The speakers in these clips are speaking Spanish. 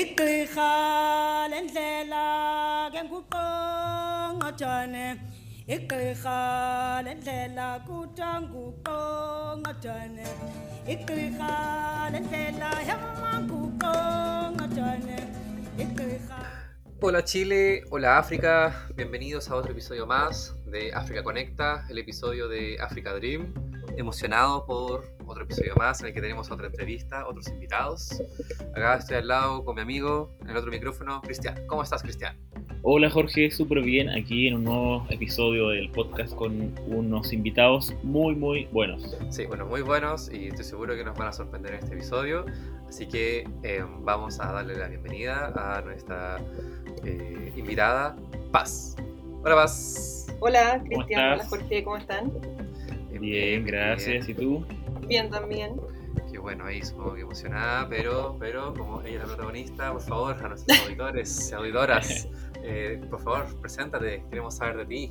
igqirha lendlela ke nguqongqojane igqirha lendlela kuthiwa nguqongqojane igqirha lendlela yamanguqongqojane Hola Chile, hola África, bienvenidos a otro episodio más de África Conecta, el episodio de Africa Dream. Emocionado por otro episodio más en el que tenemos otra entrevista, otros invitados. Acá estoy al lado con mi amigo, en el otro micrófono, Cristian. ¿Cómo estás, Cristian? Hola Jorge, súper bien aquí en un nuevo episodio del podcast con unos invitados muy muy buenos. Sí, bueno, muy buenos y estoy seguro que nos van a sorprender en este episodio. Así que eh, vamos a darle la bienvenida a nuestra eh, invitada, Paz. Hola Paz. Hola, Cristian. Hola? Jorge. ¿Cómo están? Bien, gracias. ¿Y tú? Bien también. Bueno, ahí supongo que emocionada, pero, pero como ella es la protagonista, por favor, a nuestros auditores y auditoras, eh, por favor, preséntate, queremos saber de ti.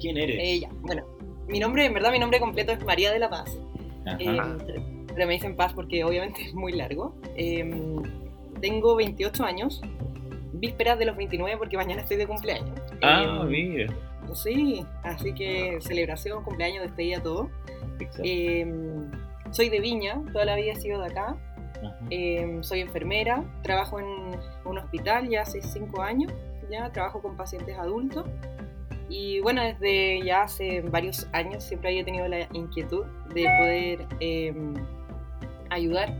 ¿Quién eres? Eh, ya, bueno, mi nombre, en verdad, mi nombre completo es María de la Paz. Ajá. Eh, pero me dicen Paz porque obviamente es muy largo. Eh, tengo 28 años, vísperas de los 29 porque mañana estoy de cumpleaños. ah, Eh, mira. Sí, así que celebración, cumpleaños, despedida, todo. Exacto. Soy de Viña, toda la vida he sido de acá. Eh, soy enfermera, trabajo en un hospital ya hace cinco años, ya trabajo con pacientes adultos. Y bueno, desde ya hace varios años siempre había tenido la inquietud de poder eh, ayudar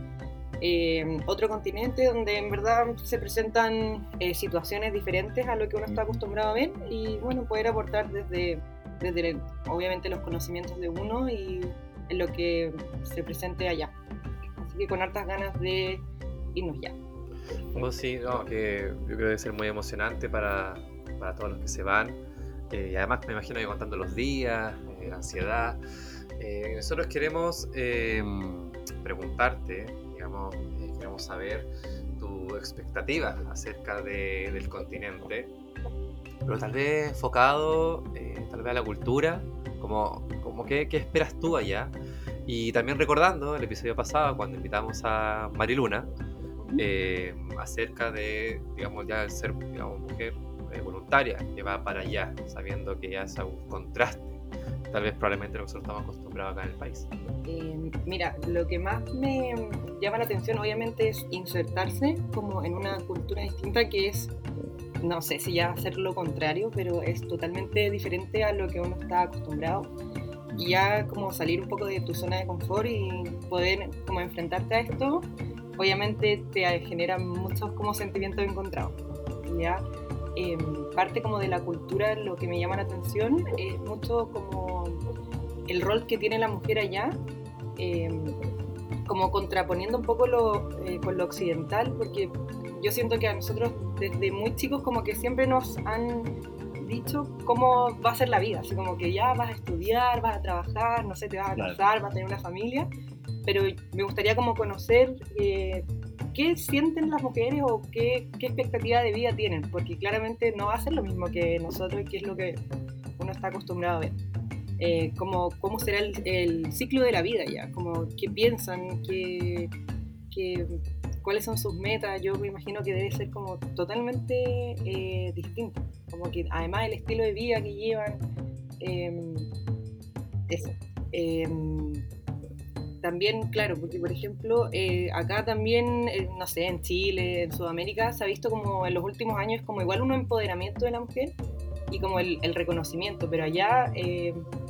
eh, otro continente donde en verdad se presentan eh, situaciones diferentes a lo que uno está acostumbrado a ver y bueno, poder aportar desde, desde obviamente los conocimientos de uno y en lo que se presente allá. Así que con hartas ganas de irnos ya. Oh, sí, no, que yo creo que debe ser muy emocionante para, para todos los que se van. Eh, y además me imagino que contando los días, eh, la ansiedad. Eh, nosotros queremos eh, preguntarte, digamos, eh, queremos saber tu expectativa acerca de- del continente, pero tal vez enfocado eh, tal vez a la cultura, como, como qué, qué esperas tú allá. Y también recordando el episodio pasado cuando invitamos a Mariluna, eh, acerca de, digamos, ya el ser, digamos, mujer eh, voluntaria que va para allá, sabiendo que ya es un contraste, tal vez probablemente lo que nosotros estamos acostumbrados acá en el país. Eh, mira, lo que más me llama la atención obviamente es insertarse como en una cultura distinta que es, no sé si ya hacer lo contrario, pero es totalmente diferente a lo que uno está acostumbrado. Y ya como salir un poco de tu zona de confort y poder como enfrentarte a esto, obviamente te genera muchos como sentimientos encontrados. Ya eh, parte como de la cultura, lo que me llama la atención es mucho como el rol que tiene la mujer allá, eh, como contraponiendo un poco lo, eh, con lo occidental, porque yo siento que a nosotros desde muy chicos como que siempre nos han dicho cómo va a ser la vida, así como que ya vas a estudiar, vas a trabajar, no sé, te vas a Claro. casar, vas a tener una familia, pero me gustaría como conocer eh, qué sienten las mujeres o qué, qué expectativa de vida tienen, porque claramente no va a ser lo mismo que nosotros, que es lo que uno está acostumbrado a ver. Eh, como, cómo será el, el ciclo de la vida ya, como qué piensan, qué, qué- cuáles son sus metas, yo me imagino que debe ser como totalmente eh, distinto, como que además el estilo de vida que llevan, eh, eso. Eh, también, claro, porque por ejemplo, eh, acá también, eh, no sé, en Chile, en Sudamérica, se ha visto como en los últimos años como igual un empoderamiento de la mujer y como el, el reconocimiento, pero allá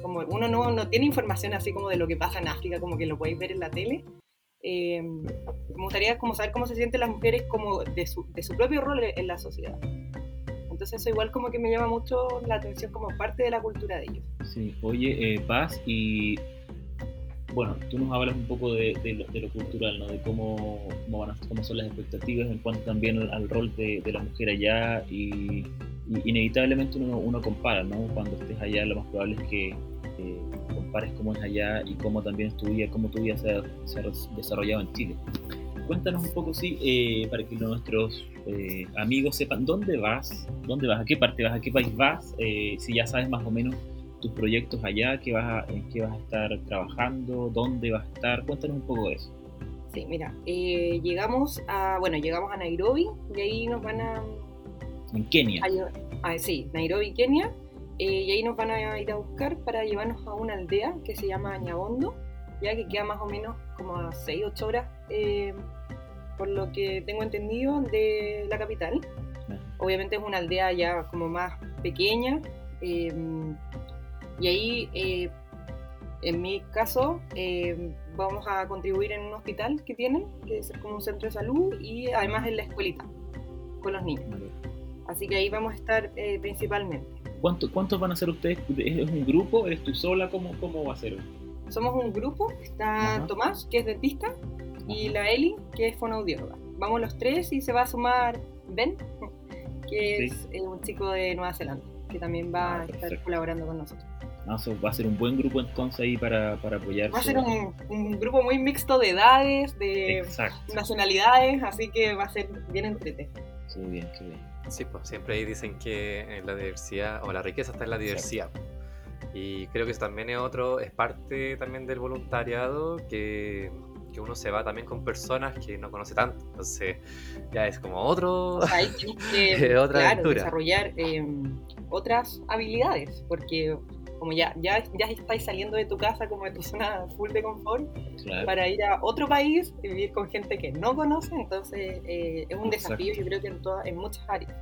como uno no, no tiene información así como de lo que pasa en África, como que lo podéis ver en la tele. Eh, me gustaría como saber cómo se sienten las mujeres como de su, de su propio rol en la sociedad. Entonces eso igual como que me llama mucho la atención como parte de la cultura de ellos. Sí, oye, eh, Paz, y bueno, tú nos hablas un poco de, de lo, de lo cultural, ¿no? De cómo, cómo, van a- cómo son las expectativas en cuanto también al, al rol de, de la mujer allá y, y inevitablemente uno, uno compara, ¿no? Cuando estés allá lo más probable es que eh, compares cómo es allá y cómo también es tu vida, cómo tu vida se ha, se ha desarrollado en Chile. Cuéntanos un poco, sí, eh, para que nuestros eh, amigos sepan dónde vas, dónde vas, a qué parte vas, a qué país vas, eh, si ya sabes más o menos tus proyectos allá, qué vas a, en qué vas a estar trabajando, dónde vas a estar, cuéntanos un poco de eso. Sí, mira, eh, llegamos a, bueno, llegamos a Nairobi y ahí nos van a, En Kenia. a ah, sí, Nairobi, Kenia, eh, y ahí nos van a ir a buscar para llevarnos a una aldea que se llama Ñabondo, ya que queda más o menos como a 6, 8 horas, eh, por lo que tengo entendido, de la capital. Obviamente es una aldea ya como más pequeña, eh, y ahí, en mi caso, vamos a contribuir en un hospital que tienen, que es como un centro de salud, y además en la escuelita con los niños. Así que ahí vamos a estar principalmente. ¿Cuánto- ¿Cuántos van a ser ustedes? ¿Es un grupo? ¿Eres tú sola? ¿Cómo, cómo va a ser? Somos un grupo, está Ajá. Tomás, que es dentista, y la Eli, que es fonoaudióloga. Vamos los tres y se va a sumar Ben, que Sí. es eh, un chico de Nueva Zelanda, que también va Ah, a estar colaborando con nosotros. Ah, eso va a ser un buen grupo entonces ahí para, para apoyarse. Va a ser un, un grupo muy mixto de edades, de Exacto. nacionalidades, así que va a ser bien entrete. Qué bien, qué bien. Sí, pues siempre ahí dicen que en la diversidad o la riqueza está en la diversidad. Y creo que eso también es otro, es parte también del voluntariado que, que uno se va también con personas que no conoce tanto. Entonces ya es como otro... O sea, ahí tienes que Otra claro, aventura. desarrollar eh, otras habilidades, porque como ya, ya, ya estáis saliendo de tu casa, como de tu zona full de confort, Claro. para ir a otro país y vivir con gente que no conoce, entonces eh, es un Exacto. desafío yo creo que en, todas en muchas áreas.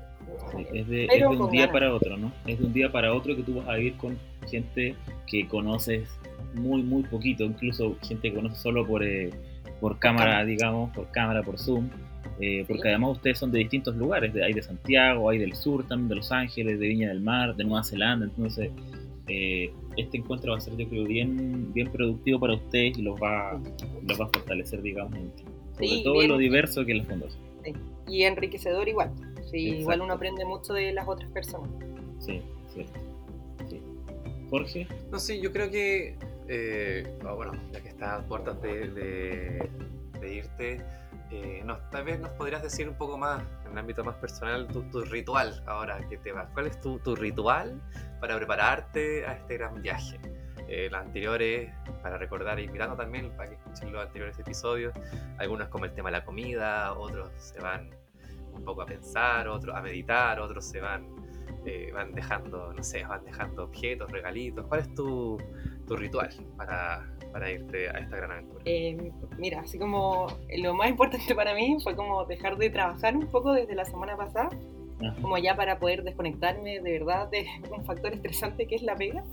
Sí, es de, es de un día ganas. para otro, ¿no? Es de un día para otro que tú vas a vivir con gente que conoces muy, muy poquito, incluso gente que conoces solo por, eh, por cámara, digamos, por cámara, por Zoom, eh, porque Sí. además ustedes son de distintos lugares, de- hay de Santiago, hay del sur también, de Los Ángeles, de Viña del Mar, de Nueva Zelanda, entonces eh, este encuentro va a ser, yo creo, bien, bien productivo para ustedes y los va, los va a fortalecer, digamos, sobre Sí, todo en bien. lo diverso que es la fundación. Y enriquecedor igual. Sí, igual uno aprende mucho de las otras personas. Sí, cierto. Sí. Jorge. No sé, yo creo que, eh, ah, bueno, ya que estás a puertas de, de- de irte, eh, nos- tal vez nos podrías decir un poco más, en el ámbito más personal, tu, tu ritual ahora que te vas. ¿Cuál es tu, tu ritual para prepararte a este gran viaje? Eh, los anteriores, para recordar, y mirando también para que escuchen los anteriores episodios, algunos como el tema de la comida, otros se van un poco a pensar, otros a meditar, otros se van eh, van dejando, no sé, van dejando objetos, regalitos. ¿Cuál es tu, tu ritual para, para irte a esta gran aventura? Eh, mira, así como lo más importante para mí fue como dejar de trabajar un poco desde la semana pasada, Ajá. como ya para poder desconectarme de verdad de un factor estresante que es la pega.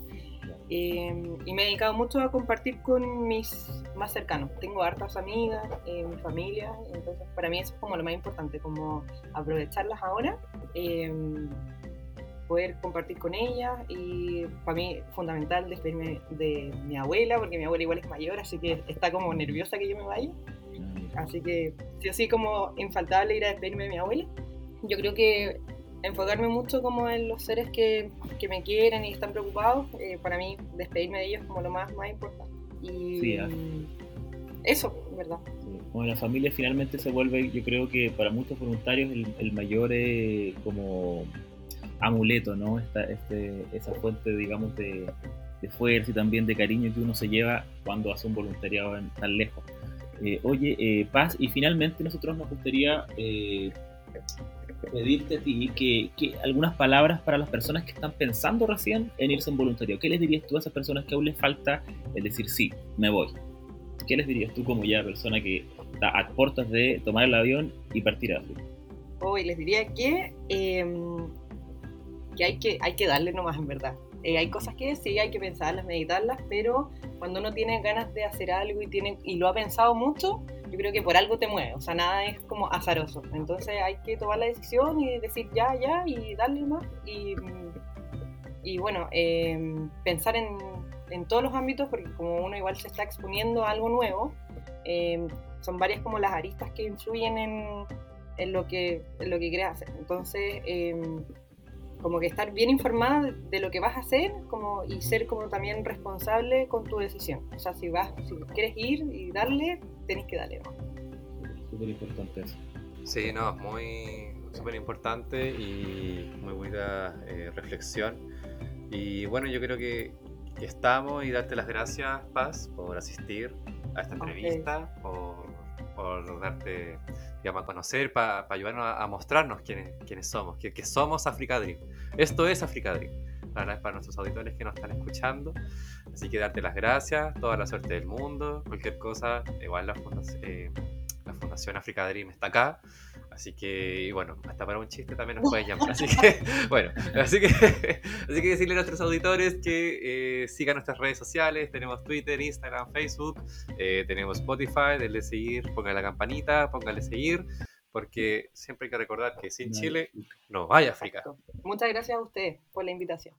Eh, y me he dedicado mucho a compartir con mis más cercanos. Tengo hartas amigas, eh, mi familia, entonces para mí eso es como lo más importante, como aprovecharlas ahora, eh, poder compartir con ellas y para mí fundamental despedirme de mi abuela, porque mi abuela igual es mayor, así que está como nerviosa que yo me vaya. Así que sí o sí como infaltable ir a despedirme de mi abuela. Yo creo que enfocarme mucho como en los seres que, que me quieren y están preocupados, eh, para mí despedirme de ellos es como lo más, más importante. Y Sí, ah. eso, ¿verdad? Sí. Bueno, la familia finalmente se vuelve, yo creo que para muchos voluntarios, el, el mayor eh, como amuleto, ¿no? Esta, este, esa fuente, digamos, de, de fuerza y también de cariño que uno se lleva cuando hace un voluntariado en- tan lejos. Eh, oye, eh, Paz, y finalmente nosotros nos gustaría eh, pedirte a ti que, que algunas palabras para las personas que están pensando recién en irse en voluntariado. ¿Qué les dirías tú a esas personas que aún les falta el decir sí, me voy? ¿Qué les dirías tú como ya persona que está a puertas de tomar el avión y partir a África? Hoy les diría que, eh, que, hay que hay que darle nomás, en verdad. Eh, hay cosas que sí hay que pensarlas, meditarlas, pero cuando uno tiene ganas de hacer algo y, tiene, y lo ha pensado mucho, yo creo que por algo te mueve, o sea, nada es como azaroso. Entonces hay que tomar la decisión y decir ya, ya, y darle más. Y, y bueno, eh, pensar en, en todos los ámbitos, porque como uno igual se está exponiendo a algo nuevo, eh, son varias como las aristas que influyen en, en lo que en lo que quieres hacer. Entonces, eh, como que estar bien informada de, de lo que vas a hacer como, y ser como también responsable con tu decisión. O sea, si vas, si quieres ir y darle, tenés que darle. ¿no? Súper importante eso. Sí, no, muy súper importante y muy buena eh, reflexión. Y bueno, yo creo que, que estamos y darte las gracias, Paz, por asistir a esta entrevista, por por darte, digamos, a conocer, para ayudarnos a, a mostrarnos quiénes, quiénes somos, que, que somos Africa Dream. Esto es Africa Dream. Es para nuestros auditores que nos están escuchando. Así que darte las gracias, toda la suerte del mundo, cualquier cosa, igual la fundación, eh, la fundación Africa Dream está acá. Así que, bueno, hasta para un chiste también nos pueden llamar. Así que, bueno, así que, así que decirle a nuestros auditores que eh, sigan nuestras redes sociales. Tenemos Twitter, Instagram, Facebook, eh, tenemos Spotify, denle seguir, póngale la campanita, póngale seguir, porque siempre hay que recordar que sin Chile no hay África. Muchas gracias a ustedes por la invitación.